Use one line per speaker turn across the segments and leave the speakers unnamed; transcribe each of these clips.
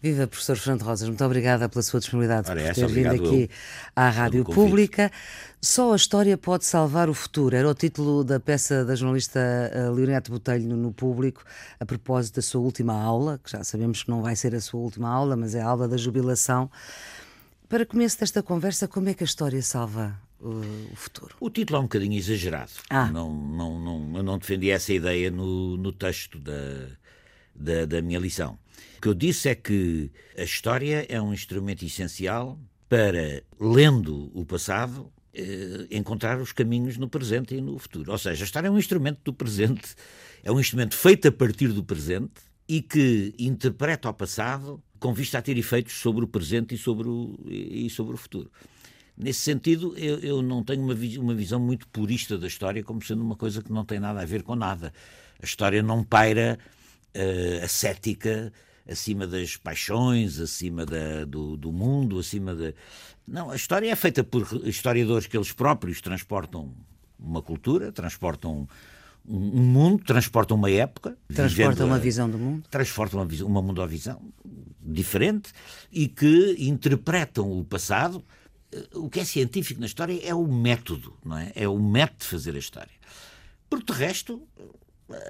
Viva, professor Fernando Rosas, muito obrigada pela sua disponibilidade
Ora,
por ter vindo aqui à Rádio. Pública. Só a história pode salvar o futuro. Era o título da peça da jornalista eh, Leonete Botelho no, Público, a propósito da sua última aula, que já sabemos que não vai ser a sua última aula, mas é a aula da jubilação. Para começo desta conversa, como é que a história salva uh, o futuro?
O título é um bocadinho exagerado.
Ah.
Não, não, não, eu não defendi essa ideia no, no texto da, da, da minha lição. O que eu disse é que a história é um instrumento essencial para, lendo o passado, eh, encontrar os caminhos no presente e no futuro. Ou seja, a história é um instrumento do presente, é um instrumento feito a partir do presente e que interpreta o passado com vista a ter efeitos sobre o presente e sobre o, e sobre o futuro. Nesse sentido, eu, eu não tenho uma, uma visão muito purista da história como sendo uma coisa que não tem nada a ver com nada. A história não paira eh, ascética acima das paixões, acima da- do, do mundo, acima da. Não, a história é feita por historiadores que eles próprios transportam uma cultura, transportam um, um mundo, transportam uma época.
Transporta
vivendo
uma
a-
visão do mundo?
transportam uma, uma mundovisão diferente e que interpretam o passado. Eh, O que é científico na história é o método, não é? É o método de fazer a história. Porque, de resto,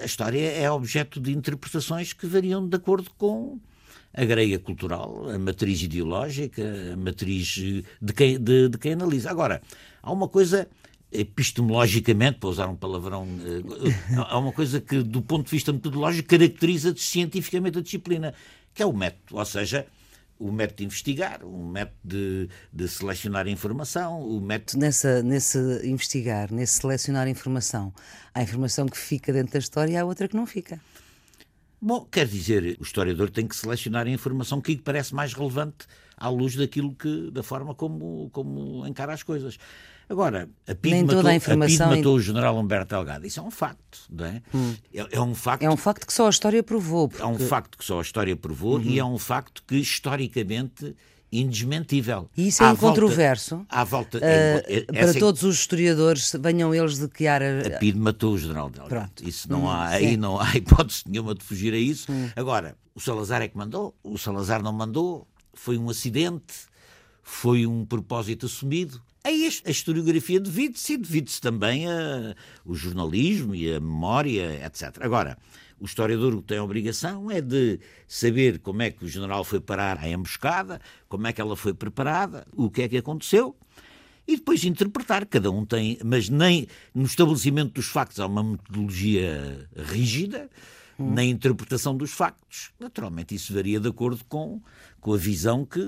a história é objeto de interpretações que variam de acordo com a greia cultural, a matriz ideológica, a matriz de quem, de, de quem analisa. Agora, há uma coisa epistemologicamente, para usar um palavrão, eh, há uma coisa que, do ponto de vista metodológico, caracteriza cientificamente a disciplina, que é o método, ou seja, o método de investigar, o método de, de selecionar informação, o método
Nessa, nesse investigar, nesse selecionar informação, há informação que fica dentro da história e há outra que não fica.
Bom, quer dizer, o historiador tem que selecionar a informação que lhe parece mais relevante à luz daquilo que, da forma como, como encara as coisas. Agora, a PID,
Nem
matou,
a
a
informação em-
matou o general Humberto Delgado. Isso é um facto, não é? É, é um facto.
É um facto que só a história provou.
é um
porque-
facto que só a história provou e é um facto que historicamente indesmentível.
E isso é
À volta-
incontroverso.
À volta,
eh,
é- é-
para
é-
todos os historiadores, venham eles de que área.
A PID matou o general Delgado.
Pronto.
Isso não
Hum,
há,
sim.
aí não há hipótese nenhuma de fugir a isso. Agora, o Salazar é que mandou, o Salazar não mandou, foi um acidente, foi um propósito assumido. Aí a historiografia divide-se e divide-se também a, o jornalismo e a memória, etc. Agora, o historiador o que tem a obrigação é de saber como é que o general foi parar à emboscada, como é que ela foi preparada, o que é que aconteceu, e depois interpretar. Cada um tem, mas nem no estabelecimento dos factos há uma metodologia rígida, na interpretação dos factos. Naturalmente, isso varia de acordo com, com a visão que,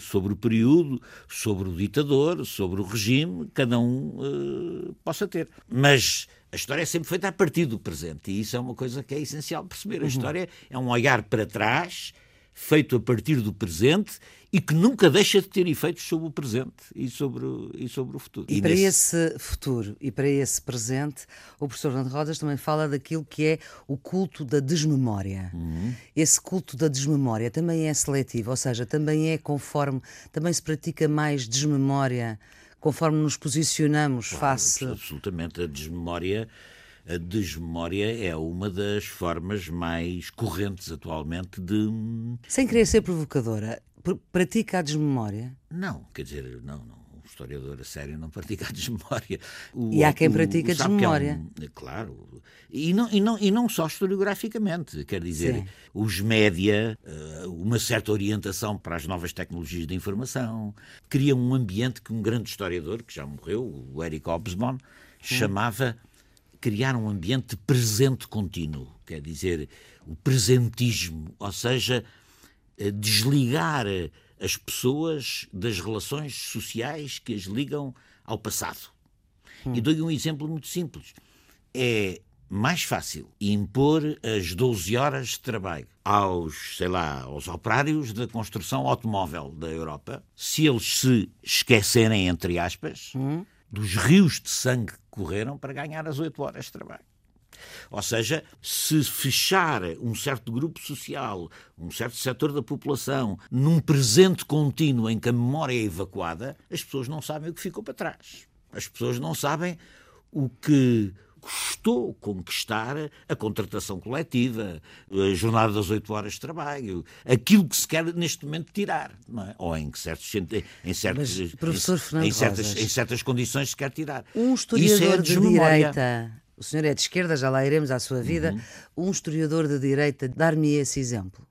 sobre o período, sobre o ditador, sobre o regime, cada um eh, possa ter. Mas a história é sempre feita a partir do presente, e isso é uma coisa que é essencial perceber. A história é um olhar para trás, feito a partir do presente e que nunca deixa de ter efeitos sobre o presente e sobre o, e sobre o futuro.
E, para
nesse-
esse futuro e para esse presente, o professor Fernando Rodas também fala daquilo que é o culto da desmemória.
Uhum.
Esse culto da desmemória também é seletivo, ou seja, também é conforme, também se pratica mais desmemória conforme nos posicionamos face.
Absolutamente. A desmemória, a desmemória é uma das formas mais correntes atualmente de.
Sem querer ser provocadora, pr- pratica a desmemória.
Não, quer dizer, não, não. O historiador a sério não pratica a desmemória. O-
E há quem
o-
pratique a
que é um-
desmemória.
claro. E não, e, não, e não só historiograficamente. Quer dizer,
Sim.
os média, eh, uma certa orientação para as novas tecnologias da informação, criam um ambiente que um grande historiador, que já morreu, o Eric Hobsbawm, chamava criar um ambiente de presente contínuo. Quer dizer, o presentismo, ou seja, eh, desligar eh, as pessoas das relações sociais que as ligam ao passado. E dou-lhe um exemplo muito simples. É mais fácil impor as 12 horas de trabalho aos, sei lá, aos operários da construção automóvel da Europa, se eles se esquecerem, entre aspas, dos rios de sangue que correram para ganhar as 8 horas de trabalho. Ou seja, se fechar um certo grupo social, um certo setor da população, num presente contínuo em que a memória é evacuada, as pessoas não sabem o que ficou para trás. As pessoas não sabem o que custou conquistar a contratação coletiva, a jornada das oito horas de trabalho, aquilo que se quer neste momento tirar, é? ou em certos em certos
Mas, professor Fernando
em, certas,
Rosas,
em certas condições se quer tirar.
Um historiador é de, de direita, o senhor é de esquerda, já lá iremos à sua vida. Uhum. Um historiador de direita, dar-me esse exemplo.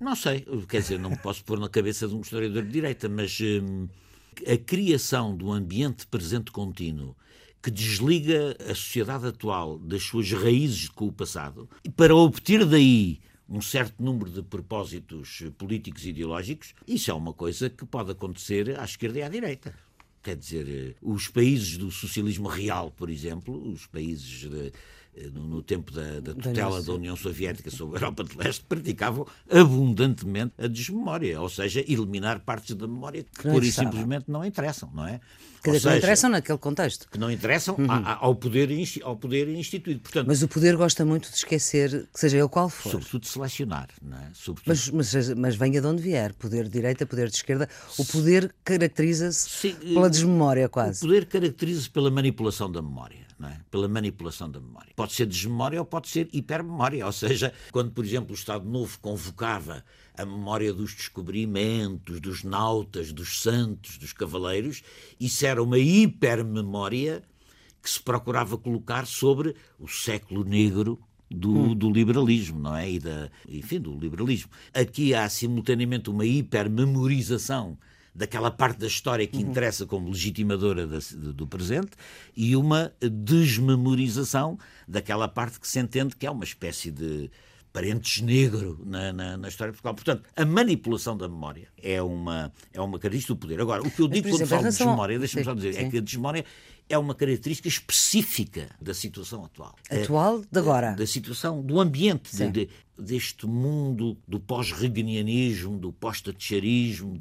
Não sei, quer dizer, não me posso pôr na cabeça de um historiador de direita, mas hum, a criação do ambiente presente contínuo que desliga a sociedade atual das suas raízes com o passado, e para obter daí um certo número de propósitos políticos e ideológicos, isso é uma coisa que pode acontecer à esquerda e à direita. Quer dizer, os países do socialismo real, por exemplo, os países de, eh, no, tempo da, da tutela da União Soviética sobre a Europa de Leste, praticavam abundantemente a desmemória, ou seja, eliminar partes da memória que pura e simplesmente não interessam, não é?
Que seja, não interessam naquele contexto.
Que não interessam uhum. ao, poder, ao poder instituído. Portanto,
mas o poder gosta muito de esquecer, que seja ele qual for.
Sobretudo de selecionar, não é? Sobretudo...
Mas, mas, mas venha de onde vier, poder de direita, poder de esquerda, o poder caracteriza-se pela desmemória quase.
O poder caracteriza-se pela manipulação da memória é? pela manipulação da memória. Pode ser desmemória ou pode ser hipermemória, ou seja, quando, por exemplo, o Estado Novo convocava a memória dos descobrimentos, dos nautas, dos santos, dos cavaleiros, isso era uma hipermemória que se procurava colocar sobre o século negro do, hum. do, liberalismo, não é? E da, enfim, do liberalismo. Aqui há simultaneamente uma hipermemorização daquela parte da história que uhum. interessa como legitimadora do presente e uma desmemorização daquela parte que se entende que é uma espécie de parentes negro na, na, na, história de Portugal. Portanto, a manipulação da memória é uma, é uma característica do poder. Agora, o que eu digo quando falo de desmemória, deixa-me só dizer, é sim. é que a desmemória é uma característica específica da situação atual.
Atual de agora?
Da, da situação, do ambiente, de, de, deste mundo do pós-reganianismo, do pós-thatcherismo,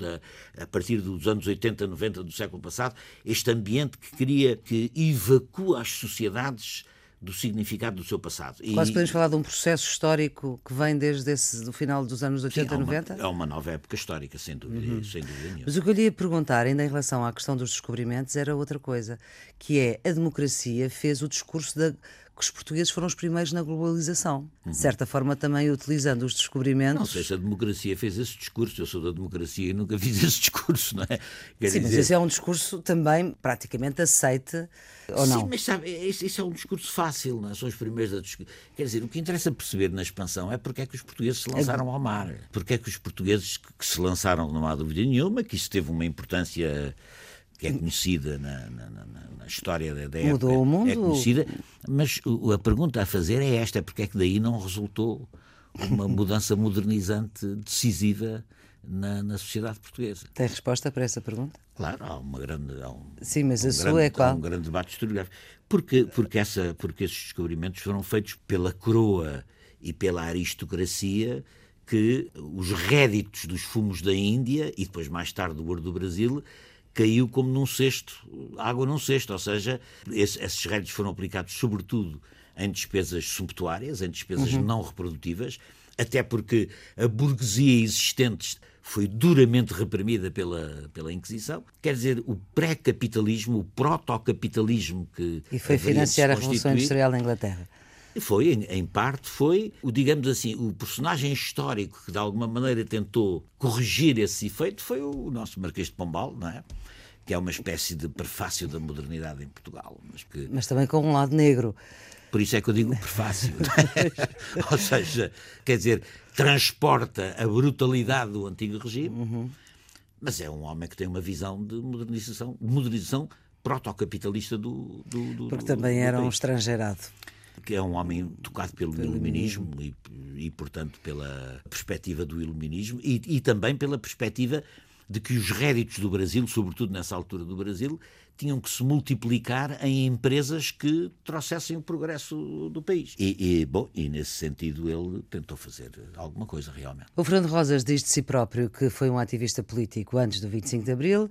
a partir dos anos 80, 90 do século passado, este ambiente que queria, que evacua as sociedades do significado do seu passado.
Quase e... podemos falar de um processo histórico que vem desde esse, do final dos anos 80,
Sim, é
90?
É uma nova época histórica, sem dúvida, uhum. sem dúvida nenhuma.
Mas o que eu lhe ia perguntar, ainda em relação à questão dos descobrimentos, era outra coisa, que é a democracia fez o discurso da que os portugueses foram os primeiros na globalização. Uhum. De certa forma, também utilizando os descobrimentos.
Não sei se a democracia fez esse discurso. Eu sou da democracia e nunca fiz esse discurso, não é?
Quer Sim, dizer... mas esse é um discurso também praticamente aceite, ou não?
Sim, mas sabe, esse é um discurso fácil, não é? São os primeiros a discutir. Quer dizer, o que interessa perceber na expansão é porque é que os portugueses se lançaram ao mar. Porque é que os portugueses que se lançaram, não há dúvida nenhuma, que isso teve uma importância que é conhecida na, na, na, na história da, época.
Mudou o mundo.
É conhecida, mas a pergunta a fazer é esta: porque é que daí não resultou uma mudança modernizante decisiva na, na, sociedade portuguesa.
Tem resposta para essa pergunta?
Claro, há uma grande. Há um,
Sim, mas
um
a sua é qual?
Um grande debate historiográfico. Porque, porque, essa, porque esses descobrimentos foram feitos pela coroa e pela aristocracia que os réditos dos fumos da Índia e depois mais tarde do ouro do Brasil caiu como num cesto, água num cesto, ou seja, esse, esses réditos foram aplicados sobretudo em despesas sumptuárias, em despesas uhum. não reprodutivas, até porque a burguesia existente foi duramente reprimida pela, pela Inquisição. Quer dizer, o pré-capitalismo, o proto-capitalismo que.
E foi financiar a Revolução Industrial na Inglaterra.
Foi, em, em, parte, foi, o, digamos assim, o personagem histórico que de alguma maneira tentou corrigir esse efeito foi o nosso Marquês de Pombal, não é? Que é uma espécie de prefácio da modernidade em Portugal. Mas, que...
mas também com um lado negro.
Por isso é que eu digo prefácio. Ou seja, quer dizer, transporta a brutalidade do antigo regime, uhum. mas é um homem que tem uma visão de modernização, modernização protocapitalista do, do, do
Porque também do, era um estrangeirado
que é um homem tocado pelo, pelo iluminismo, iluminismo. E, e, portanto, pela perspectiva do iluminismo e, e também pela perspectiva de que os réditos do Brasil, sobretudo nessa altura do Brasil, tinham que se multiplicar em empresas que trouxessem o progresso do país. E, e, bom, e nesse sentido ele tentou fazer alguma coisa realmente.
O Fernando Rosas diz de si próprio que foi um ativista político antes do 25 de Abril,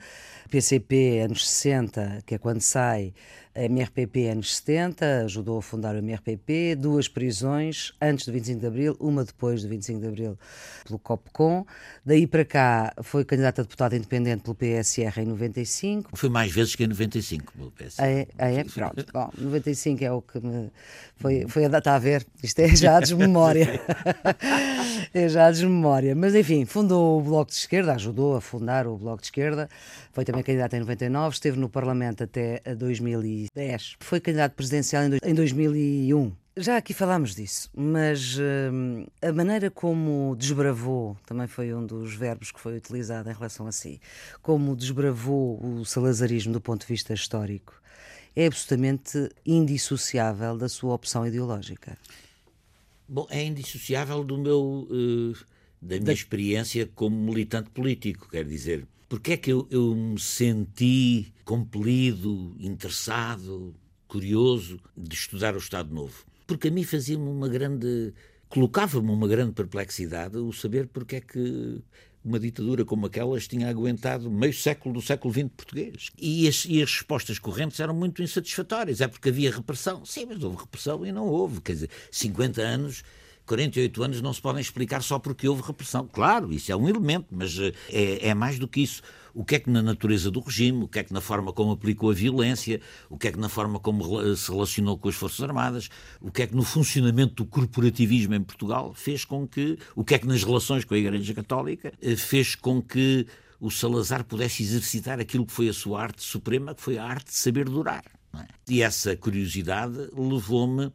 PCP anos 60, que é quando sai, MRPP anos 70, ajudou a fundar o MRPP, duas prisões antes do 25 de Abril, uma depois do 25 de Abril pelo COPCOM. Daí para cá foi candidato a deputado independente pelo PSR em 95.
Foi mais vezes que em 95.
Ah, é, ah, é? Pronto. Bom, 95 é o que me foi, foi a data a ver. Isto é já a desmemória. é já a desmemória. Mas enfim, fundou o Bloco de Esquerda, ajudou a fundar o Bloco de Esquerda. Foi também candidato em 99, esteve no Parlamento até 2010. Foi candidato presidencial em 2001. Já aqui falámos disso, mas uh, a maneira como desbravou, também foi um dos verbos que foi utilizado em relação a si, como desbravou o salazarismo do ponto de vista histórico, é absolutamente indissociável da sua opção ideológica.
Bom, é indissociável do meu, uh, da minha da... experiência como militante político, quer dizer, porque é que eu, eu me senti compelido, interessado, curioso de estudar o Estado Novo? Porque a mim fazia-me uma grande. colocava-me uma grande perplexidade o saber porque é que uma ditadura como aquelas tinha aguentado meio século do século XX português. E as, e as, respostas correntes eram muito insatisfatórias. É porque havia repressão. Sim, mas houve repressão e não houve. Quer dizer, 50 anos 48 anos não se podem explicar só porque houve repressão. Claro, isso é um elemento, mas eh, é, é, mais do que isso. O que é que na natureza do regime, o que é que na forma como aplicou a violência, o que é que na forma como se relacionou com as Forças Armadas, o que é que no funcionamento do corporativismo em Portugal fez com que, o que é que nas relações com a Igreja Católica eh, fez com que o Salazar pudesse exercitar aquilo que foi a sua arte suprema, que foi a arte de saber durar. É? E essa curiosidade levou-me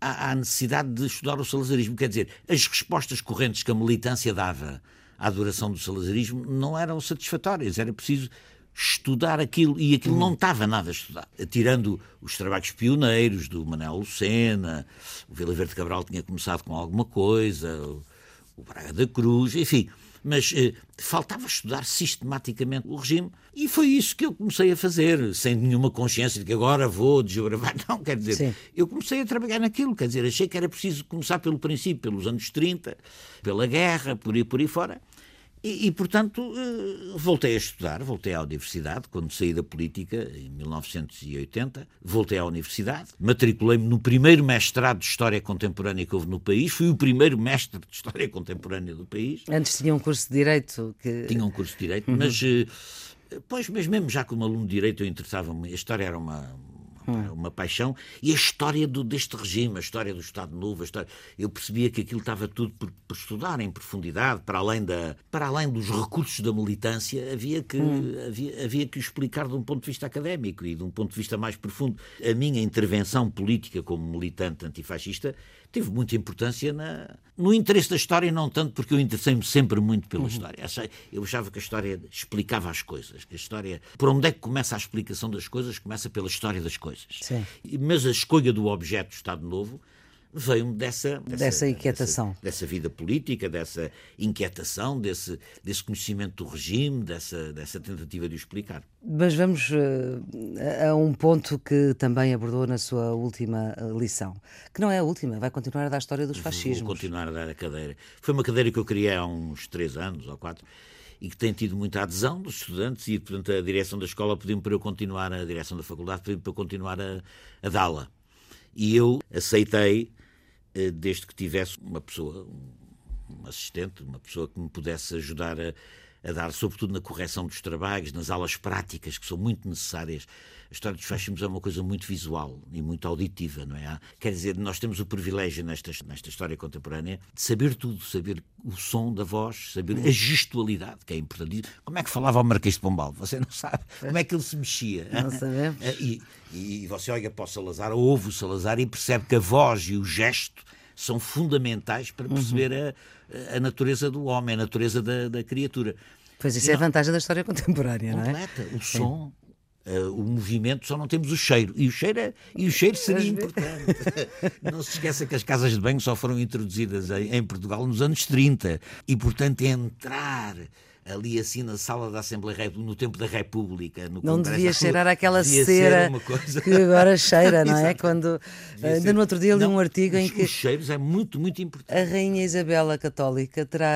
à, necessidade de estudar o salazarismo. Quer dizer, as respostas correntes que a militância dava à adoração do salazarismo não eram satisfatórias. Era preciso estudar aquilo e aquilo não estava nada estudado. Tirando os trabalhos pioneiros do Manuel Lucena, o Vila Verde Cabral tinha começado com alguma coisa, o Braga da Cruz, enfim mas eh, faltava estudar sistematicamente o regime e foi isso que eu comecei a fazer, sem nenhuma consciência de que agora vou desbravar. Não, quer dizer, Sim. eu comecei a trabalhar naquilo, quer dizer, achei que era preciso começar pelo princípio, pelos anos 30, pela guerra, por aí por aí fora. E, e, portanto, eh, voltei a estudar, voltei à universidade, quando saí da política, em 1980, voltei à universidade, matriculei-me no primeiro mestrado de História Contemporânea que houve no país, fui o primeiro mestre de História Contemporânea do país.
Antes tinha um curso de Direito? Que...
Tinha um curso de Direito, uhum. mas, eh, pois, mas mesmo já como aluno de Direito eu interessava-me, a história era uma, hum. uma paixão, e a história do, deste regime, a história do Estado Novo, a história, eu percebia que aquilo estava tudo por, por, estudar em profundidade, para além, da, para além dos recursos da militância, havia que, hum. havia, havia que explicar de um ponto de vista académico e de um ponto de vista mais profundo. A minha intervenção política como militante antifascista teve muita importância na, no interesse da história, não tanto porque eu interessei-me sempre muito pela uhum. história. Eu achava que a história explicava as coisas. Que a história, por onde é que começa a explicação das coisas? Começa pela história das coisas. Sim. Mas a escolha do objeto do Estado Novo veio dessa,
dessa, dessa inquietação.
Dessa, dessa, vida política, dessa inquietação, desse, desse conhecimento do regime, dessa, dessa tentativa de o explicar.
Mas vamos uh, a um ponto que também abordou na sua última eh, lição, que não é a última, vai continuar a dar a história dos fascismos.
Vou continuar a dar a cadeira. Foi uma cadeira que eu criei há uns três anos ou quatro e que tem tido muita adesão dos estudantes e, portanto, a direção da escola pediu para eu continuar, a direção da faculdade pediu para eu continuar a, a dá-la. E eu aceitei desde que tivesse uma pessoa, um assistente, uma pessoa que me pudesse ajudar a, a dar, sobretudo na correção dos trabalhos, nas aulas práticas, que são muito necessárias. A história dos fascismos é uma coisa muito visual e muito auditiva, não é? Quer dizer, nós temos o privilégio nesta, nesta história contemporânea de saber tudo, saber o som da voz, saber a gestualidade, que é importante. Como é que falava o Marquês de Pombal? Você não sabe. Como é que ele se mexia?
Não sabemos.
E, e você olha para o Salazar, ouve o Salazar e percebe que a voz e o gesto são fundamentais para perceber uhum. a, a, natureza do homem, a natureza da, da criatura.
Pois isso e é não, a vantagem da história contemporânea,
completa,
não
é? O som, Uh, o movimento só não temos o cheiro. E o cheiro, é, e o cheiro seria importante. Não se esqueça que as casas de banho só foram introduzidas em, em Portugal nos anos 30 e portanto entrar ali assim na sala da Assembleia no tempo da República.
No
não
Congresso, devia cheirar aquela cera que agora cheira, não é? Quando devia ainda ser. no outro dia li um artigo em que
os cheiros é muito muito importante.
A rainha Isabela católica terá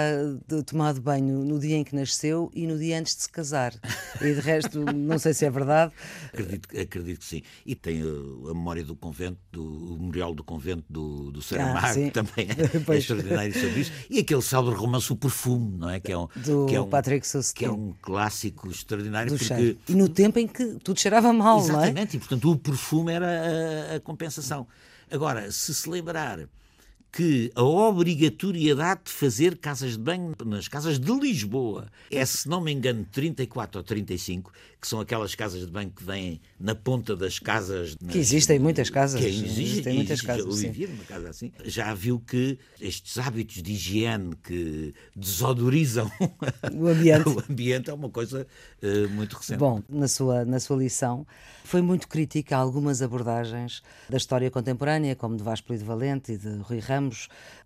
tomado banho no dia em que nasceu e no dia antes de se casar. E de resto não sei se é verdade.
Acredito, acredito que sim. E tem a, a memória do convento, do o memorial do convento do, do Saramago, ah, também é, é extraordinário sobre isso. E aquele célebre romance O Perfume, não é? Que é um,
do
que é um
Patrick.
Que é um clássico extraordinário.
Do
porque...
cheiro. E no tempo em que tudo cheirava mal, não é?
Exatamente, e portanto o perfume era a, a compensação. Agora, se se lembrar que a obrigatoriedade de fazer casas de banho nas casas de Lisboa é, se não me engano, 34 ou 35, que são aquelas casas de banho que vêm na ponta das casas.
Que existem muitas casas.
Que existe,
existem muitas
existe,
casas.
Eu vivia numa casa assim. Já viu que estes hábitos de higiene que desodorizam
o ambiente,
o ambiente é uma coisa uh, muito recente.
Bom, na sua, na sua lição, foi muito crítica a algumas abordagens da história contemporânea, como de Vasco Lido Valente e de Rui Ramos,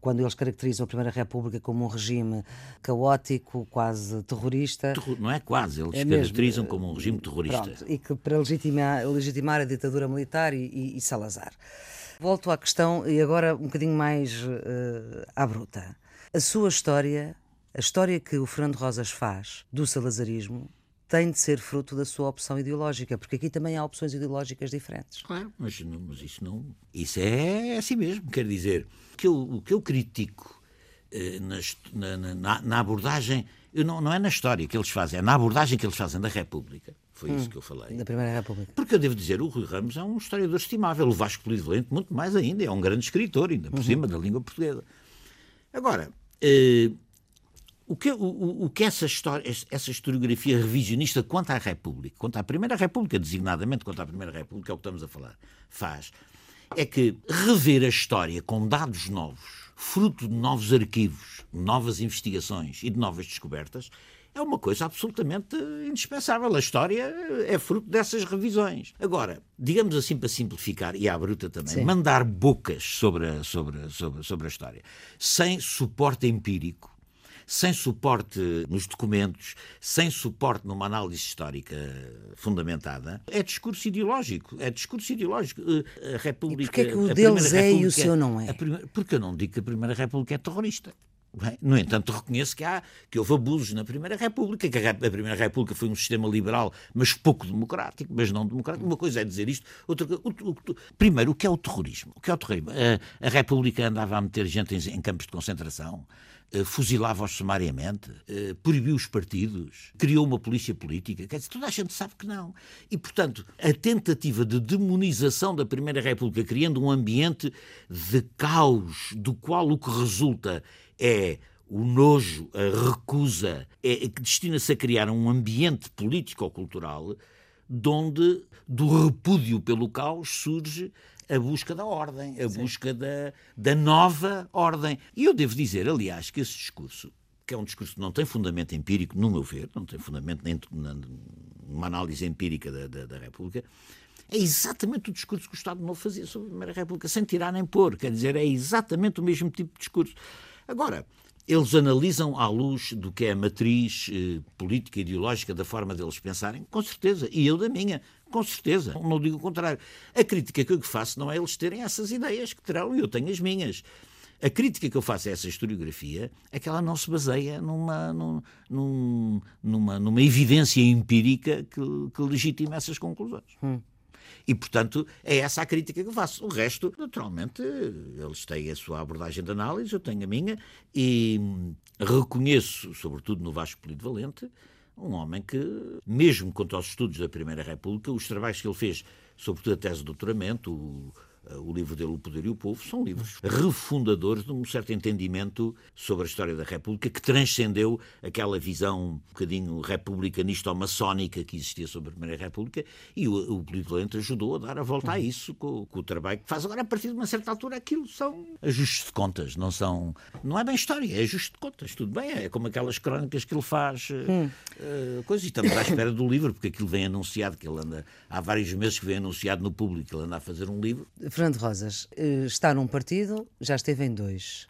quando eles caracterizam a Primeira República como um regime caótico, quase terrorista.
Não é quase, eles é caracterizam mesmo, como um regime terrorista.
Pronto, e que para legitimar, legitimar a ditadura militar e, e, e, Salazar. Volto à questão, e agora um bocadinho mais uh, à bruta. A sua história, a história que o Fernando Rosas faz do salazarismo, tem de ser fruto da sua opção ideológica, porque aqui também há opções ideológicas diferentes.
Claro, mas, mas isso não. Isso é assim mesmo. Quer dizer, o que eu, o que eu critico eh, na, na, na, abordagem, eu não, não é na história que eles fazem, é na abordagem que eles fazem da República. Foi hum, isso que eu falei.
Da Primeira República.
Porque eu devo dizer, o Rui Ramos é um historiador estimável, o Vasco Polido Valente, muito mais ainda, é um grande escritor, ainda por uhum. cima da língua portuguesa. Agora. Eh, o que, o, o que essa, história, essa historiografia revisionista quanto à República, quanto à Primeira República, designadamente quanto à Primeira República, é o que estamos a falar, faz, é que rever a história com dados novos, fruto de novos arquivos, novas investigações e de novas descobertas, é uma coisa absolutamente indispensável. A história é fruto dessas revisões. Agora, digamos assim para simplificar, e à bruta também, Sim. mandar bocas sobre a, sobre, sobre, sobre a história, sem suporte empírico, sem suporte nos documentos, sem suporte numa análise histórica fundamentada, é discurso ideológico. É discurso ideológico. Eh, a República. E
porquê é que o deles é e o seu não é?
Primeira, porque eu não digo que a Primeira República é terrorista. Bem, no entanto, reconheço que, há, que houve abusos na Primeira República, que a, Primeira República foi um sistema liberal, mas pouco democrático, mas não democrático. Uma coisa é dizer isto, outra coisa. Primeiro, o que é o terrorismo? O que é o terrorismo? A, a República andava a meter gente em, em campos de concentração, eh, fuzilava-os sumariamente, eh, proibiu os partidos, criou uma polícia política. Quer dizer, toda a gente sabe que não. E, portanto, a tentativa de demonização da Primeira República, criando um ambiente de caos, do qual o que resulta é o nojo, a recusa, é, que destina-se a criar um ambiente político-cultural onde, do repúdio pelo caos, surge a busca da ordem, a Sim. busca da, da nova ordem. E eu devo dizer, aliás, que esse discurso, que é um discurso que não tem fundamento empírico, no meu ver, não tem fundamento nem numa análise empírica da, da, da República, é exatamente o discurso que o Estado Novo fazia sobre a Primeira República, sem tirar nem pôr. Quer dizer, é exatamente o mesmo tipo de discurso. Agora, eles analisam à luz do que é a matriz eh, política e ideológica da forma deles pensarem, com certeza, e eu da minha, com certeza, não digo o contrário. A crítica que eu faço não é eles terem essas ideias que terão, e eu tenho as minhas. A crítica que eu faço a essa historiografia é que ela não se baseia numa, num, numa, numa evidência empírica que, que legitima essas conclusões. Hum. E, portanto, é essa a crítica que faço. O resto, naturalmente, eles têm a sua abordagem de análise, eu tenho a minha, e reconheço, sobretudo no Vasco Polido Valente, um homem que, mesmo quanto aos estudos da Primeira República, os trabalhos que ele fez, sobretudo a tese de doutoramento, o, o livro dele, O Poder e o Povo, são livros refundadores de um certo entendimento sobre a história da República que transcendeu aquela visão um bocadinho republicanista ou maçónica que existia sobre a Primeira República e o, o Político Lento ajudou a dar a volta a uhum. isso com, com, o trabalho que faz agora a partir de uma certa altura aquilo são ajustes de contas, não são não é bem história, é ajuste de contas, tudo bem, é como aquelas crónicas que ele faz eh, hum. uh, coisas, e estamos à espera do livro, porque aquilo vem anunciado, que ele anda há vários meses que vem anunciado no público, ele anda a fazer um livro
Fernando Rosas eh, está num partido, já esteve em dois.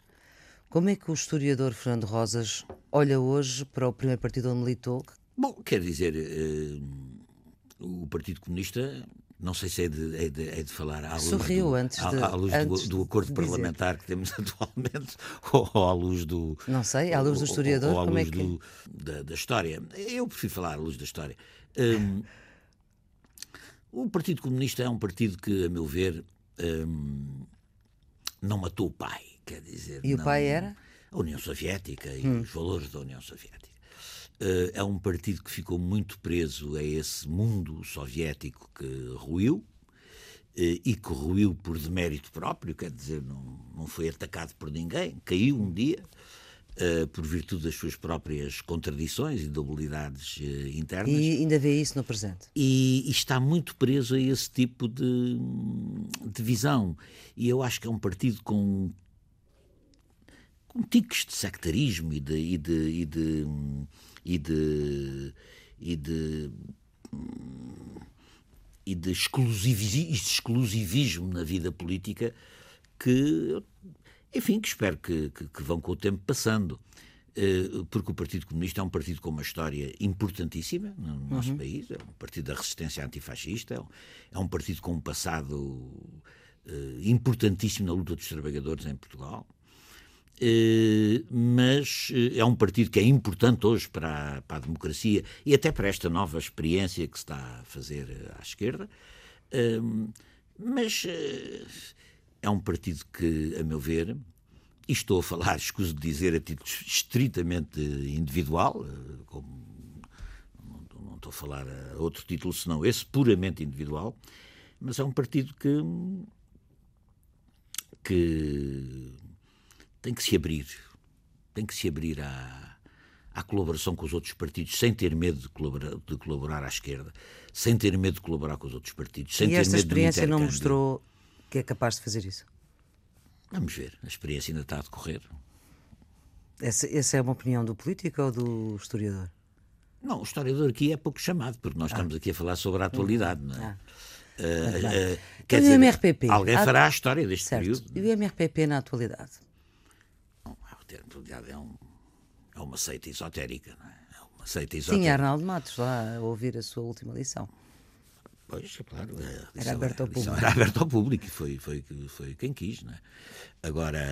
Como é que o historiador Fernando Rosas olha hoje para o primeiro partido onde militou?
Bom, quer dizer, uh, o Partido Comunista, não sei se é de, é de, é de falar à luz,
Sorriu
do,
antes de,
à, à luz
antes
do, do acordo parlamentar que temos atualmente, ou, ou, à luz do.
Não sei, à luz do historiador, ou, ou à
luz
é que... do,
da, da, história. Eu prefiro falar à luz da história. Um, o Partido Comunista é um partido que, a meu ver, hum, não matou o pai, quer dizer.
E
não,
o pai era?
A União Soviética e hum. os valores da União Soviética. Uh, é um partido que ficou muito preso a esse mundo soviético que ruiu uh, e que ruiu por demérito próprio, quer dizer, não, não foi atacado por ninguém, caiu um dia. Uh, por virtude das suas próprias contradições e debilidades uh, internas.
E ainda vê isso no presente.
E, e, está muito preso a esse tipo de, de visão. E eu acho que é um partido com, com tiques de sectarismo e de, e de, e de, e de, e de, e de exclusivismo na vida política que enfim, que espero que, que, que vão com o tempo passando. Uh, porque o Partido Comunista é um partido com uma história importantíssima no nosso uhum. país, é um partido da resistência antifascista, é um, é partido com um passado uh, importantíssimo na luta dos trabalhadores em Portugal. Uh, mas é um partido que é importante hoje para a, para a, democracia e até para esta nova experiência que se está a fazer à esquerda. mas é um partido que, a meu ver, e estou a falar, escuso de dizer, a título estritamente individual, eh, como não, estou a falar a outro título senão esse, puramente individual, mas é um partido que, que tem que se abrir, tem que se abrir à, à colaboração com os outros partidos, sem ter medo de colaborar, de colaborar à esquerda, sem ter medo de colaborar com os outros partidos, sem
e
ter
esta
medo
experiência não mostrou que é capaz de fazer isso?
Vamos ver, a experiência ainda está a decorrer.
Essa, essa é uma opinião do político ou do historiador?
Não, o historiador aqui é pouco chamado, porque nós ah. estamos aqui a falar sobre a atualidade, não é? Ah. Uh,
uh, quer dizer, MRPP,
alguém fará a história deste
certo.
período.
E o MRPP na atualidade?
Não, a atualidade é, um, é uma seita esotérica, não é? é uma seita esotérica.
Tinha Arnaldo Matos lá a ouvir a sua última lição.
Pois, é claro.
Era aberto ao público.
Era aberto ao público, foi, foi, foi quem quis, não é? Agora,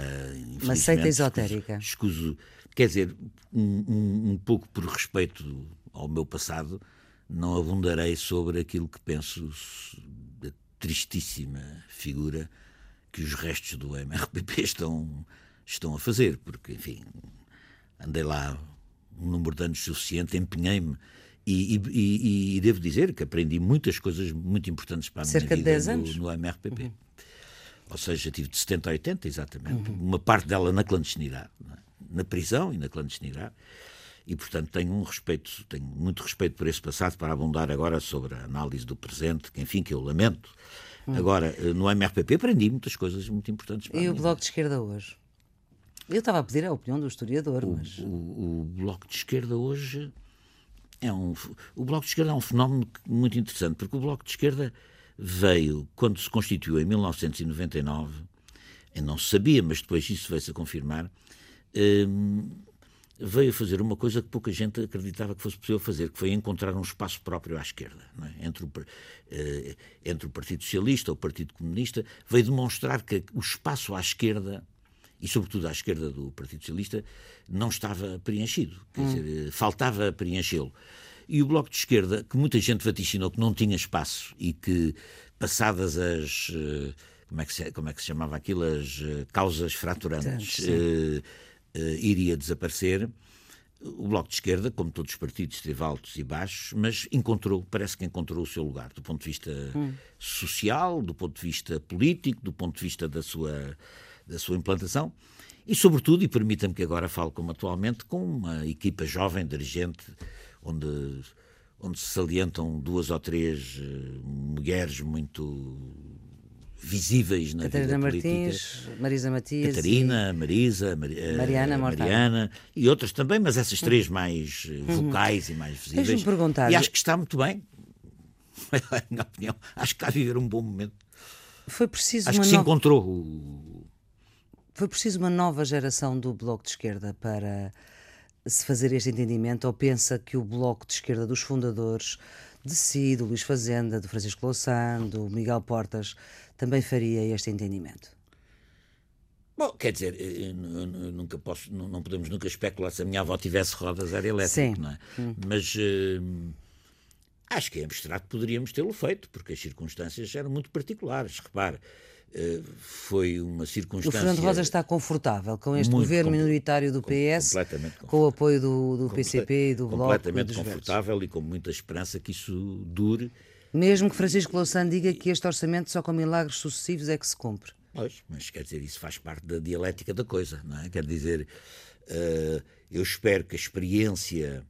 Uma seita esotérica.
Escuso, quer dizer, um, um, um pouco por respeito ao meu passado, não abundarei sobre aquilo que penso da tristíssima figura que os restos do MRPP estão, estão a fazer, porque, enfim, andei lá um número de anos suficiente, empenhei-me e, e, e, devo dizer que aprendi muitas coisas muito importantes para a
Cerca
minha vida
de 10 anos.
No, no MRPP. Uhum. Ou seja, tive de 70 a 80, exatamente. Uhum. Uma parte dela na clandestinidade, é? na prisão e na clandestinidade. E, portanto, tenho um respeito, tenho muito respeito por esse passado para abundar agora sobre a análise do presente, que, enfim, que eu lamento. Uhum. Agora, eh, no MRPP aprendi muitas coisas muito importantes para
E
o
Bloco de Esquerda hoje? Eu estava a pedir a opinião do historiador,
o,
mas...
O, o Bloco de Esquerda hoje é um, o Bloco de Esquerda é um fenómeno muito interessante, porque o Bloco de Esquerda veio, quando se constituiu em 1999, eu não se sabia, mas depois isso veio-se a confirmar, hum, veio fazer uma coisa que pouca gente acreditava que fosse possível fazer, que foi encontrar um espaço próprio à esquerda, é? entre, o, eh, entre o Partido Socialista, o Partido Comunista, veio demonstrar que o espaço à esquerda e sobretudo à esquerda do Partido Socialista, não estava preenchido. Quer hum. dizer, faltava preenchê-lo. E o Bloco de Esquerda, que muita gente vaticinou que não tinha espaço e que, passadas as. Eh, como é que se, como é que se chamava aquilo? As eh, causas fraturantes, iria desaparecer. O Bloco de Esquerda, como todos os partidos, teve altos e baixos, mas encontrou, parece que encontrou o seu lugar, do ponto de vista hum. social, do ponto de vista político, do ponto de vista da sua da sua implantação e, sobretudo, e permita-me que agora fale como atualmente, com uma equipa jovem, dirigente, onde, onde se salientam duas ou três uh, mulheres muito visíveis na
Catarina
vida
Martins,
política.
Marisa Matias
Catarina, e... Marisa, Mar...
Eh, Mariana,
Mariana e outras também, mas essas três mais eh, uhum. vocais uhum. e mais visíveis.
perguntar.
E acho que está muito bem. É a minha opinião. Acho que está a viver um bom momento.
Foi preciso
Acho
que
se no... encontrou o,
foi preciso uma nova geração do Bloco de Esquerda para se fazer este entendimento ou pensa que o Bloco de Esquerda dos fundadores de si, do Luís Fazenda, do Francisco Louçã, do Miguel Portas, também faria este entendimento?
Bom, quer dizer, eh, nunca posso, não podemos nunca especular se a minha avó tivesse rodas era elétrico, Sim. não é? Hum. Mas uh, acho que em abstrato poderíamos tê-lo feito, porque as circunstâncias eram muito particulares. Repare, Uh, foi uma circunstância.
O Fernando Rosa está confortável com este governo minoritário do PS, com, o apoio do, do PCP e do Bloco.
Completamente confortável Verdes. e com muita esperança que isso dure.
Mesmo que Francisco Louçã diga que este orçamento só com milagres sucessivos é que se cumpre.
Pois, mas quer dizer, isso faz parte da dialética da coisa, não é? Quer dizer, uh, eu espero que a experiência,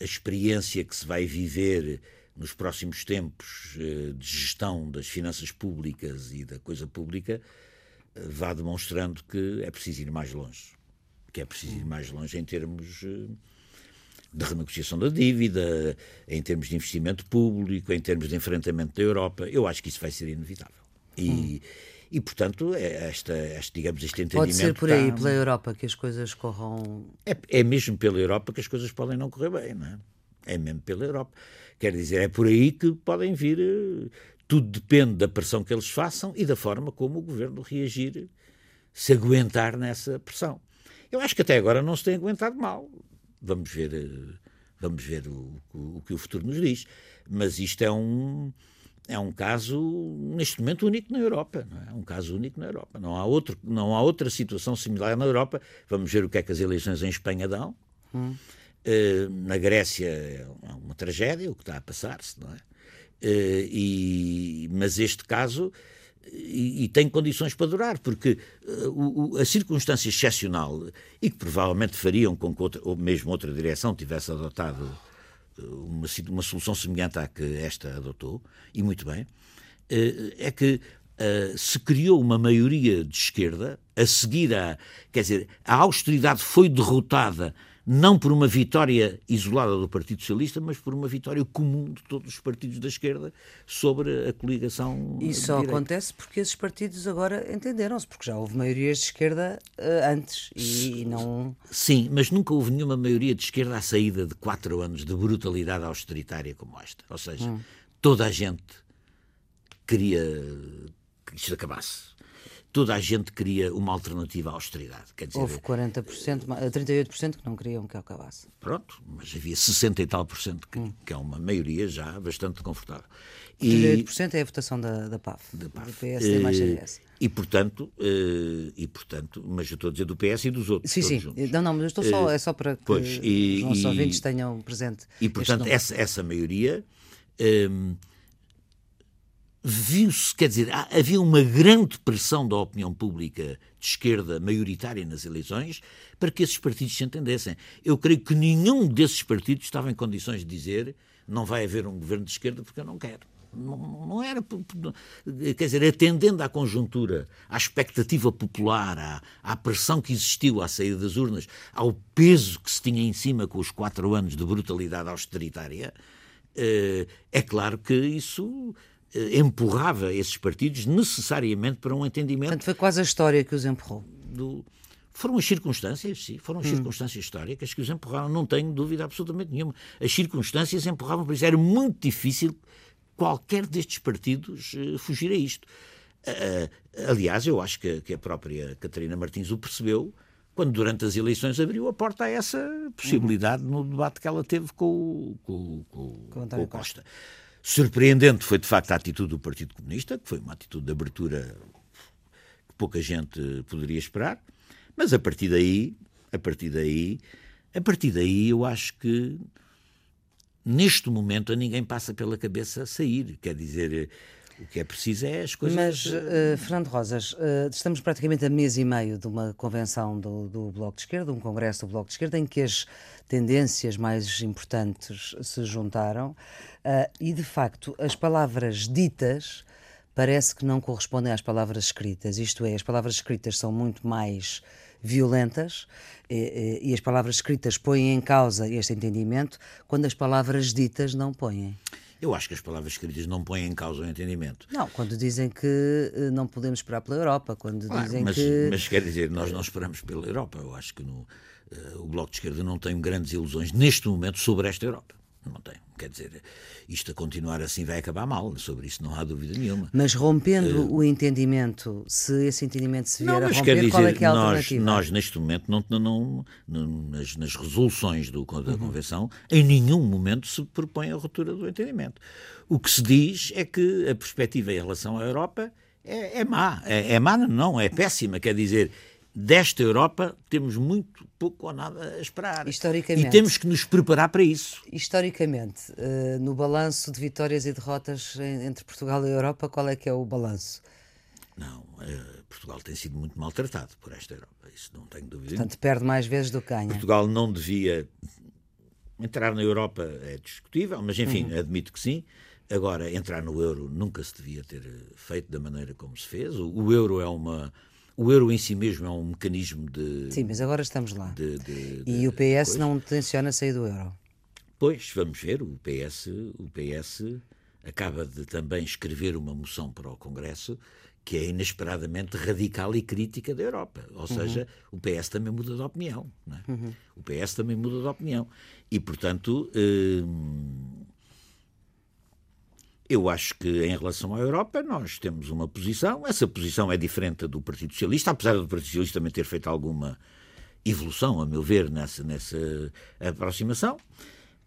a experiência que se vai viver nos próximos tempos uh, de gestão das finanças públicas e da coisa pública vá demonstrando que é preciso ir mais longe. Que é preciso ir mais longe em termos de renegociação da dívida, em termos de investimento público, em termos de enfrentamento da Europa. Eu acho que isso vai ser inevitável. E, hum. E portanto, é esta, este, digamos, este entendimento.
Pode ser por aí, está... pela Europa, que as coisas corram.
É, é mesmo pela Europa que as coisas podem não correr bem, não é? É mesmo pela Europa. Quer dizer, é por aí que podem vir. Eh, tudo depende da pressão que eles façam e da forma como o governo reagir, se aguentar nessa pressão. Eu acho que até agora não se tem aguentado mal. Vamos ver, eh, vamos ver o, o, o que o futuro nos diz. Mas isto é um é um caso, neste momento, único na Europa. Não é? um caso único na Europa. Não há, outro, não há outra situação similar na Europa. Vamos ver o que é que as eleições em Espanha dão. Hum. Uh, na Grécia é uma tragédia o que está a passar-se, não é? Uh, e, mas este caso e, e, tem condições para durar, porque uh, o, a circunstância excepcional e que provavelmente fariam com que outra, ou mesmo outra direção tivesse adotado uma, uma solução semelhante à que esta adotou, e muito bem, eh, é que Uh, se criou uma maioria de esquerda a seguir a. Quer dizer, a austeridade foi derrotada não por uma vitória isolada do Partido Socialista, mas por uma vitória comum de todos os partidos da esquerda sobre a coligação.
Isso só acontece porque esses partidos agora entenderam-se, porque já houve maiorias de esquerda uh, antes e, e, não.
Sim, mas nunca houve nenhuma maioria de esquerda à saída de quatro anos de brutalidade austeritária como esta. Ou seja, hum. toda a gente queria que isto acabasse toda a gente queria uma alternativa à austeridade. Quer dizer,
Houve 40%, 38% que não queriam que acabasse.
Pronto, mas havia 60 e tal por cento, que, hum. que é uma maioria já bastante confortável.
E 38% é a votação da, da PAF, da PAF. do PS e mais CDS.
E portanto, uh, e portanto, mas eu estou a dizer do PS e dos outros.
Sim, sim. Juntos. Não, não, mas eu estou só, é só para que pois, e, os nossos e, ouvintes tenham presente.
E portanto, essa, essa maioria. Um, viu-se, quer dizer, havia uma grande pressão da opinião pública de esquerda maioritária nas eleições para que esses partidos se entendessem. Eu creio que nenhum desses partidos estava em condições de dizer não vai haver um governo de esquerda porque eu não quero. Não, era, quer dizer, atendendo à conjuntura, à expectativa popular, à, à pressão que existiu à saída das urnas, ao peso que se tinha em cima com os quatro anos de brutalidade austeritária, eh, é claro que isso empurrava esses partidos necessariamente para um entendimento.
Portanto, foi quase a história que os empurrou.
Do... Foram as circunstâncias, sim, foram as hum. circunstâncias históricas que os empurraram, não tenho dúvida absolutamente nenhuma. As circunstâncias empurravam, por isso era muito difícil qualquer destes partidos uh, fugir a isto. Uh, aliás, eu acho que, que, a própria Catarina Martins o percebeu quando, durante as eleições, abriu a porta a essa possibilidade uhum. no debate que ela teve com, com, com, com, com o Costa. Costa. Surpreendente foi, de facto, a atitude do Partido Comunista, que foi uma atitude de abertura que pouca gente poderia esperar, mas a partir daí, a partir daí, a partir daí eu acho que neste momento a ninguém passa pela cabeça sair, quer dizer, o que é preciso é as coisas.
Mas, uh, Fernando Rosas, uh, estamos praticamente a mês e meio de uma convenção do, do, Bloco de Esquerda, um congresso do Bloco de Esquerda, em que as tendências mais importantes se juntaram uh, e, de facto, as palavras ditas parece que não correspondem às palavras escritas. Isto é, as palavras escritas são muito mais violentas e, e, e as palavras escritas põem em causa este entendimento quando as palavras ditas não põem.
Eu acho que as palavras escritas não põem em causa o entendimento.
Não, quando dizem que eh, não podemos esperar pela Europa, quando claro, dizem
mas,
que.
Mas quer dizer, nós não esperamos pela Europa. Eu acho que no, uh, o Bloco de Esquerda não tem grandes ilusões neste momento sobre esta Europa. Não tem. Quer dizer, isto a continuar assim vai acabar mal, sobre isso não há dúvida nenhuma.
Mas rompendo uh, o entendimento, se esse entendimento se vier não, a romper, dizer, qual é que é a
nós,
alternativa?
Nós, neste momento, não, não, não nas, nas, resoluções do, da uhum. Convenção, em nenhum momento se propõe a ruptura do entendimento. O que se diz é que a perspectiva em relação à Europa é, é má. É, é má, não, é péssima. Quer dizer, desta Europa temos muito pouco ou nada a esperar.
Historicamente.
E temos que nos preparar para isso.
Historicamente, uh, no balanço de vitórias e derrotas entre Portugal e Europa, qual é que é o balanço?
Não, uh, Portugal tem sido muito maltratado por esta Europa, isso não tenho dúvida.
Portanto, perde mais vezes do que ganha.
Portugal não devia entrar na Europa, é discutível, mas enfim, uhum. admito que sim. Agora, entrar no euro nunca se devia ter feito da maneira como se fez. O, o euro é uma o euro em si mesmo é um mecanismo de.
Sim, mas agora estamos lá. De, de, e o PS coisa. não tenciona sair do euro.
Pois, vamos ver. O PS, o PS acaba de também escrever uma moção para o Congresso que é inesperadamente radical e crítica da Europa. Ou uhum. seja, o PS também muda de opinião. É? Uhum. O PS também muda de opinião. E, portanto. Hum, eu acho que em relação à Europa nós temos uma posição, essa posição é diferente do Partido Socialista, apesar do Partido Socialista também ter feito alguma evolução, a meu ver, nessa, nessa aproximação.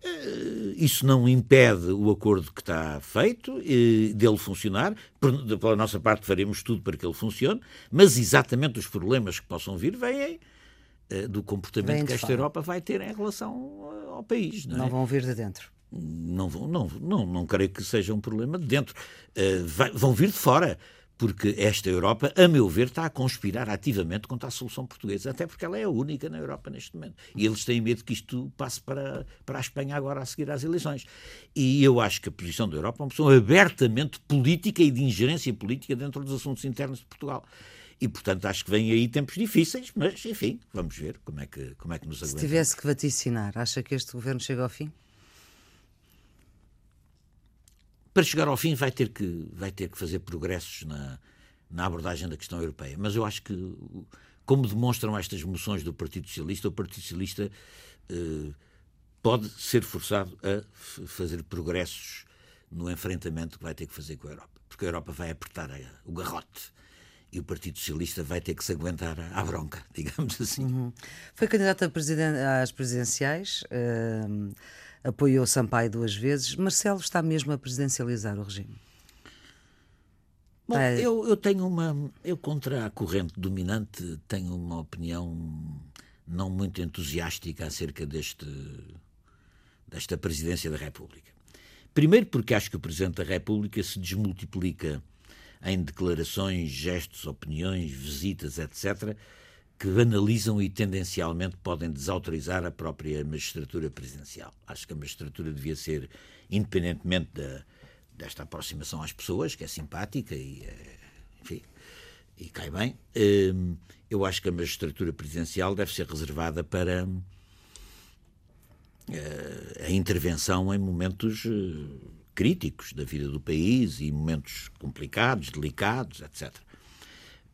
Eh, isso não impede o acordo que está feito, eh, dele funcionar. Pela nossa parte, faremos tudo para que ele funcione, mas exatamente os problemas que possam vir vêm eh, do comportamento que esta fora. Europa vai ter em relação ao país.
Não, não
é?
vão vir de dentro
não, não, não, não creio que seja um problema de dentro. Uh, vai, vão vir de fora, porque esta Europa, a meu ver, está a conspirar ativamente contra a solução portuguesa, até porque ela é a única na Europa neste momento. E eles têm medo que isto passe para, para a Espanha agora a seguir às eleições. E eu acho que a posição da Europa é uma posição abertamente política e de ingerência política dentro dos assuntos internos de Portugal. E, portanto, acho que vêm aí tempos difíceis, mas, enfim, vamos ver como é que, como é que nos aguenta.
Se tivesse que vaticinar, acha que este governo chega ao fim?
Para chegar ao fim vai ter que, vai ter que fazer progressos na, na abordagem da questão europeia. Mas eu acho que, como demonstram estas moções do Partido Socialista, o Partido Socialista eh, pode ser forçado a fazer progressos no enfrentamento que vai ter que fazer com a Europa. Porque a Europa vai apertar a, o garrote e o Partido Socialista vai ter que se aguentar à bronca, digamos assim. Uhum.
Foi candidato às presidenciais. Uh apoiou Sampaio duas vezes. Marcelo está mesmo a presidencializar o regime?
Bom, é... eu, eu tenho uma. Eu, contra a corrente dominante, tenho uma opinião não muito entusiástica acerca deste, desta presidência da República. Primeiro, porque acho que o Presidente da República se desmultiplica em declarações, gestos, opiniões, visitas, etc., que analisam e tendencialmente podem desautorizar a própria magistratura presidencial. Acho que a magistratura devia ser, independentemente da, desta aproximação às pessoas, que é simpática e, eh, enfim, e cai bem, hum, eu acho que a magistratura presidencial deve ser reservada para eh, a intervenção em momentos eh, críticos da vida do país e momentos complicados, delicados, etc.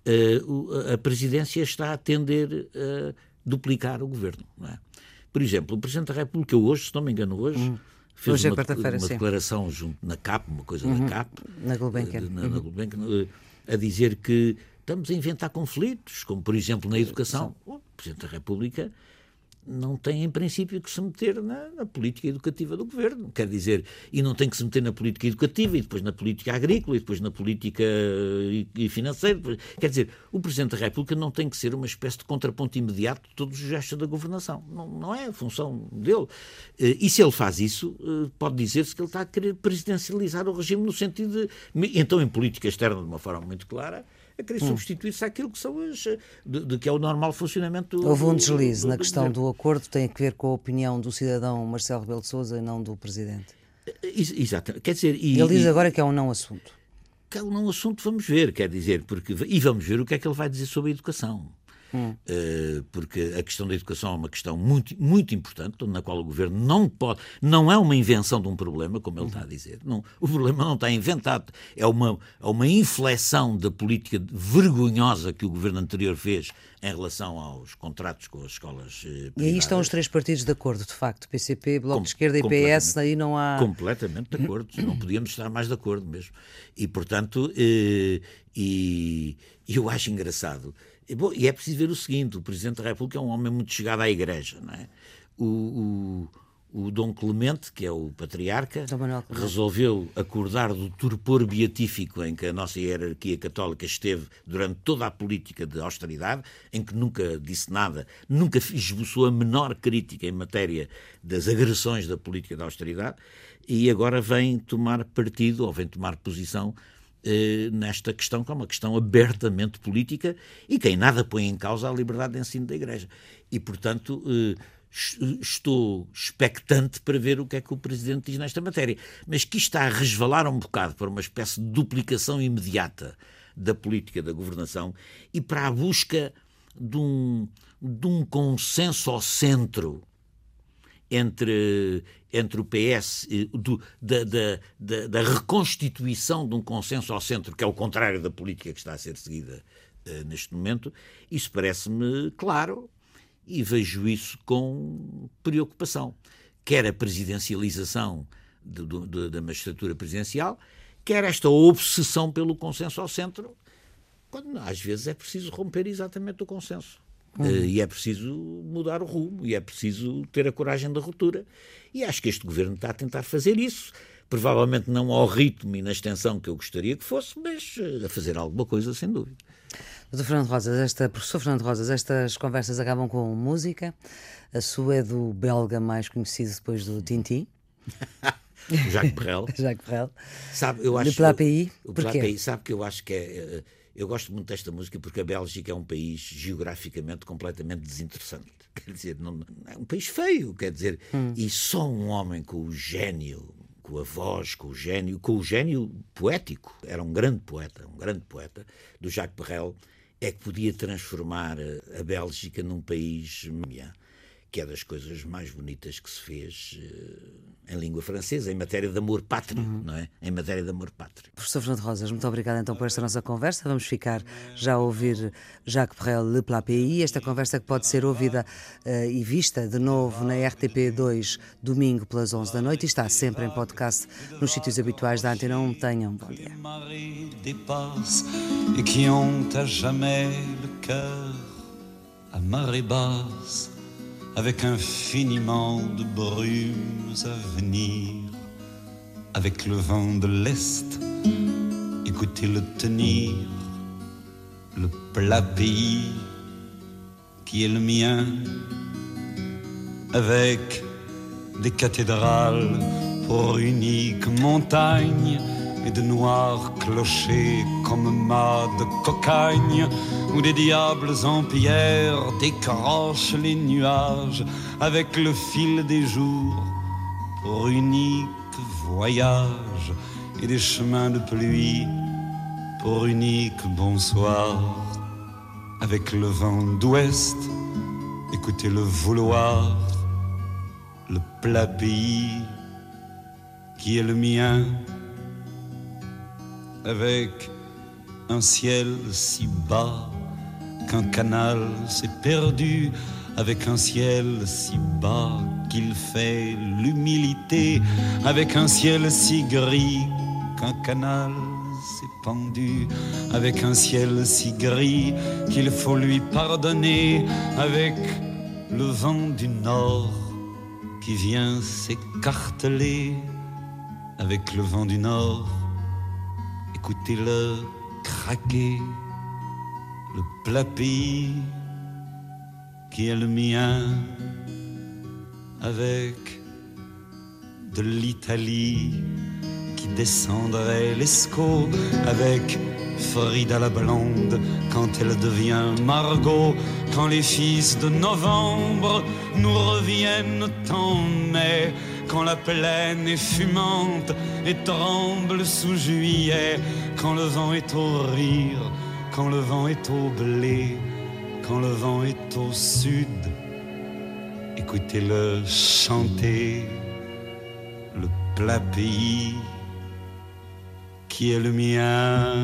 Uh, a presidência está a tender a duplicar o governo. É? Por exemplo, o Presidente da República, hoje, se não me engano, hoje. Hum. Fez hoje é uma, uma declaração junto na CAP, uma coisa uhum. da CAP,
na Gulbenkian,
na, na Gulbenkian uhum. a dizer que estamos a inventar conflitos, como por exemplo na educação. O Presidente da República não tem, em princípio, que se meter na, na, política educativa do governo. Quer dizer, e não tem que se meter na política educativa, e depois na política agrícola, e depois na política e, e financeira. Quer dizer, o Presidente da República não tem que ser uma espécie de contraponto imediato de todos os gestos da governação. Não, não é a função dele. Eh, e se ele faz isso, eh, pode dizer-se que ele está a querer presidencializar o regime no sentido de. Então, em política externa, de uma forma muito clara a querer hum. substituir-se àquilo que são as, de, de, que é o normal funcionamento do,
Houve um deslize do, do, na questão do acordo, tem a ver com a opinião do cidadão Marcelo Rebelo de Sousa e não do Presidente.
Exato. Quer dizer,
e, ele diz agora que é um não assunto.
Que é um não assunto, vamos ver, quer dizer, porque, e vamos ver o que é que ele vai dizer sobre a educação. Hum. Uh, porque a questão da educação é uma questão muito, muito importante, na qual o governo não pode, não é uma invenção de um problema, como ele está a dizer. Não, o problema não está inventado, é uma, é uma inflexão da política vergonhosa que o governo anterior fez em relação aos contratos com as escolas privadas.
Eh, e aí estão os três partidos de acordo, de facto, PCP, Bloco Com, de Esquerda e PS, aí não há...
Completamente de acordo, não podíamos estar mais de acordo mesmo. E, portanto, eh, e, e eu acho engraçado e, bom, e é preciso ver o seguinte: o Presidente da República é um homem muito chegado à Igreja, não é? O, o, o Dom Clemente, que é o patriarca, resolveu acordar do torpor beatífico em que a nossa hierarquia católica esteve durante toda a política de austeridade, em que nunca disse nada, nunca esboçou a menor crítica em matéria das agressões da política de austeridade, e agora vem tomar partido, ou vem tomar posição eh, nesta questão, que é uma questão abertamente política e que em nada põe em causa a liberdade de ensino da Igreja. E, portanto, eh, estou expectante para ver o que é que o Presidente diz nesta matéria. Mas que está a resvalar um bocado para uma espécie de duplicação imediata da política da governação e para a busca de um, de um consenso ao centro entre, entre o PS, do, da, da, da, da, reconstituição de um consenso ao centro, que é o contrário da política que está a ser seguida uh, neste momento, isso parece-me claro e vejo isso com preocupação. Quer a presidencialização de, de, da magistratura presidencial, quer esta obsessão pelo consenso ao centro, quando às vezes é preciso romper exatamente o consenso. Uhum. Uh, e é preciso mudar o rumo, e é preciso ter a coragem da ruptura. E acho que este governo está a tentar fazer isso. Provavelmente não ao ritmo e na extensão que eu gostaria que fosse, mas uh, a fazer alguma coisa, sem dúvida.
Doutor Fernando Rosas, esta, professor Fernando Rosas, estas conversas acabam com música. A sua é do belga mais conhecido depois do Tintin.
Jacques Brel.
Jacques Brel.
Sabe, eu acho.
De.
O Plapays, sabe que eu acho que é eh, eu gosto muito desta música porque a Bélgica é um país geograficamente completamente desinteressante. Quer dizer, não, é um país feio, quer dizer, hum. e só um homem com o gênio, com a voz, com o gênio, com o gênio poético, era um grande poeta, um grande poeta, do Jacques Brel, é que podia transformar a Bélgica num país que é das coisas mais bonitas que se fez uh, em língua francesa, em matéria de amor pátrio, uhum. não é? Em matéria de amor pátrio.
Professor Fernando Rosas, muito obrigado então por esta nossa conversa. Vamos ficar já a ouvir Jacques Brel, Le Plat Pays, esta conversa que pode ser ouvida uh, e vista de novo na RTP2 domingo pelas 11 da noite e está sempre em podcast nos sítios habituais da Antena 1. Tenham um bom dia. Et qui ont à jamais le cœur à marée basse avec infiniment de brumes à venir, avec le vent de l'Est, écoutez-le tenir, le plat pays qui est le mien, avec des cathédrales pour unique montagne et de noirs clochers comme mâts de cocagne, où des diables en pierre décrochent les nuages avec le fil des jours pour unique voyage et des chemins de pluie pour unique bonsoir. Avec le vent d'ouest, écoutez le vouloir, le plat pays qui est le mien avec un ciel si bas qu'un canal s'est perdu, avec un ciel si bas qu'il fait l'humilité, avec un ciel si gris qu'un canal s'est pendu, avec un ciel si gris qu'il faut lui pardonner, avec le vent du nord qui vient s'écarteler, avec le vent du nord écoutez-le craquer, le plat pays qui est le mien, avec de l'Italie qui descendrait l'escaut, avec Frida la blonde quand elle devient Margot, quand les fils de novembre nous reviennent en mai quand la plaine est fumante et tremble sous juillet, quand le vent est au rire, quand le vent est au blé, quand le vent est au sud, écoutez-le chanter, le plat pays qui est le mien.